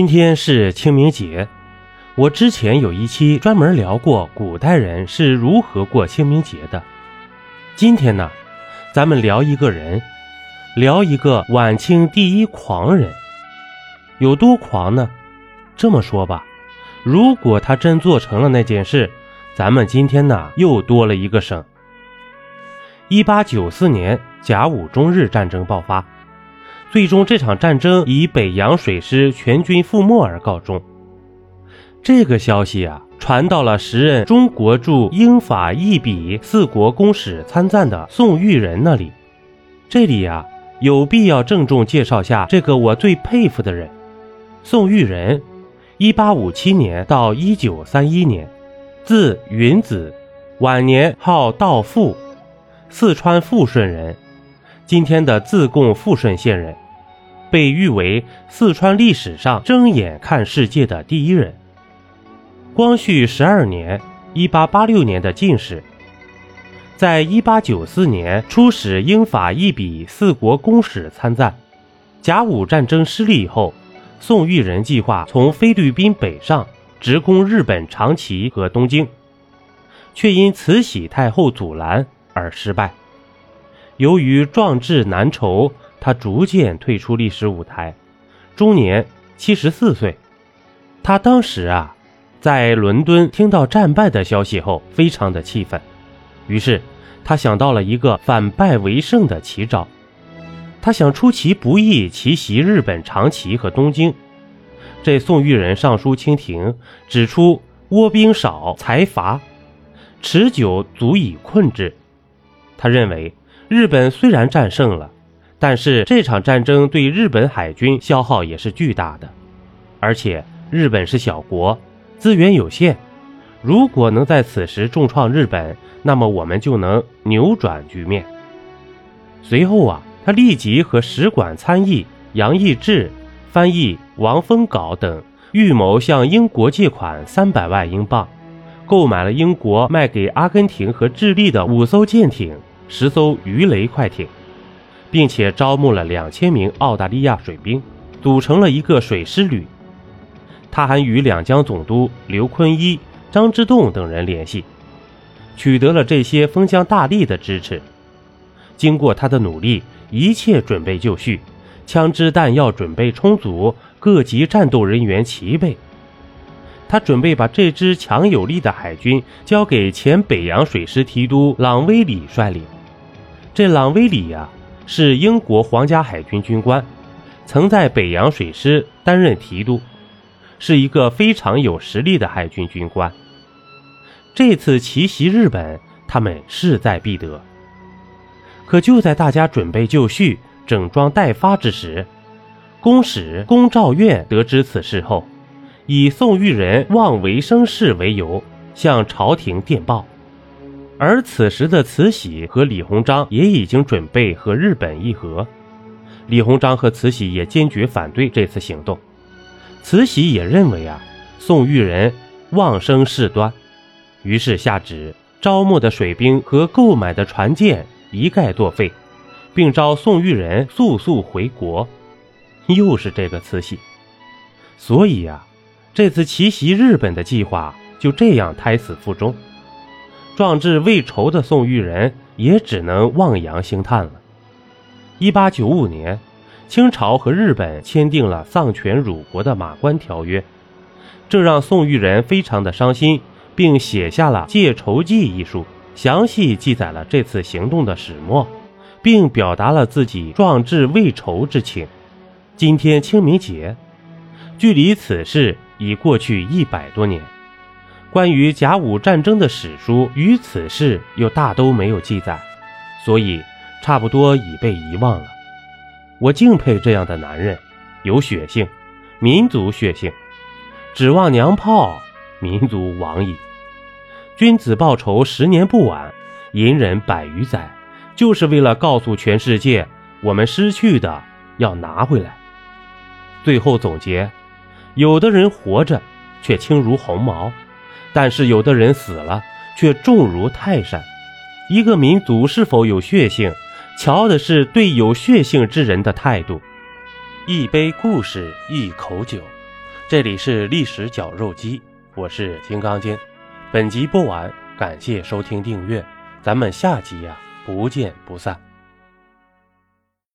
今天是清明节，我之前有一期专门聊过古代人是如何过清明节的。今天呢，咱们聊一个人，聊一个晚清第一狂人，有多狂呢？这么说吧，如果他真做成了那件事，咱们今天呢又多了一个省。一八九四年，甲午中日战争爆发。最终，这场战争以北洋水师全军覆没而告终。这个消息啊，传到了时任中国驻英法意比四国公使参赞的宋玉仁那里。这里呀，有必要郑重介绍下这个我最佩服的人——宋玉仁。一八五七年到一九三一年，字云子，晚年号道富，四川富顺人。今天的自贡富顺县人，被誉为四川历史上睁眼看世界的第一人。光绪十二年（一八八六年）的进士，在一八九四年出使英法意比四国公使参赞。甲午战争失利以后，宋玉仁计划从菲律宾北上，直攻日本长崎和东京，却因慈禧太后阻拦而失败。由于壮志难酬，他逐渐退出历史舞台，终年七十四岁。他当时啊，在伦敦听到战败的消息后，非常的气愤，于是他想到了一个反败为胜的奇招，他想出其不意奇袭日本长崎和东京。这宋玉人上书清廷，指出倭兵少，财乏，持久足以困之。他认为。日本虽然战胜了，但是这场战争对日本海军消耗也是巨大的，而且日本是小国，资源有限。如果能在此时重创日本，那么我们就能扭转局面。随后啊，他立即和使馆参议杨义志、翻译王丰镐等预谋向英国借款三百万英镑，购买了英国卖给阿根廷和智利的五艘舰艇。十艘鱼雷快艇，并且招募了两千名澳大利亚水兵，组成了一个水师旅。他还与两江总督刘坤一、张之洞等人联系，取得了这些封疆大吏的支持。经过他的努力，一切准备就绪，枪支弹药准备充足，各级战斗人员齐备。他准备把这支强有力的海军交给前北洋水师提督朗威里率领。这朗威里呀，是英国皇家海军军官，曾在北洋水师担任提督，是一个非常有实力的海军军官。这次奇袭日本，他们势在必得。可就在大家准备就绪、整装待发之时，公使龚兆院得知此事后，以宋玉人望维生事为由，向朝廷电报。而此时的慈禧和李鸿章也已经准备和日本议和，李鸿章和慈禧也坚决反对这次行动。慈禧也认为啊，宋玉人妄生事端，于是下旨招募的水兵和购买的船舰一概作废，并召宋玉人速速回国。又是这个慈禧，所以呀，这次奇袭日本的计划就这样胎死腹中。壮志未酬的宋玉人也只能望洋兴叹了。一八九五年，清朝和日本签订了丧权辱国的《马关条约》，这让宋玉人非常的伤心，并写下了《借仇记》一书，详细记载了这次行动的始末，并表达了自己壮志未酬之情。今天清明节，距离此事已过去一百多年。关于甲午战争的史书与此事又大都没有记载，所以差不多已被遗忘了。我敬佩这样的男人，有血性，民族血性。指望娘炮，民族亡矣。君子报仇，十年不晚；隐忍百余载，就是为了告诉全世界，我们失去的要拿回来。最后总结：有的人活着，却轻如鸿毛。但是有的人死了，却重如泰山。一个民族是否有血性，瞧的是对有血性之人的态度。一杯故事，一口酒，这里是历史绞肉机，我是金刚经。本集播完，感谢收听订阅，咱们下集呀不见不散。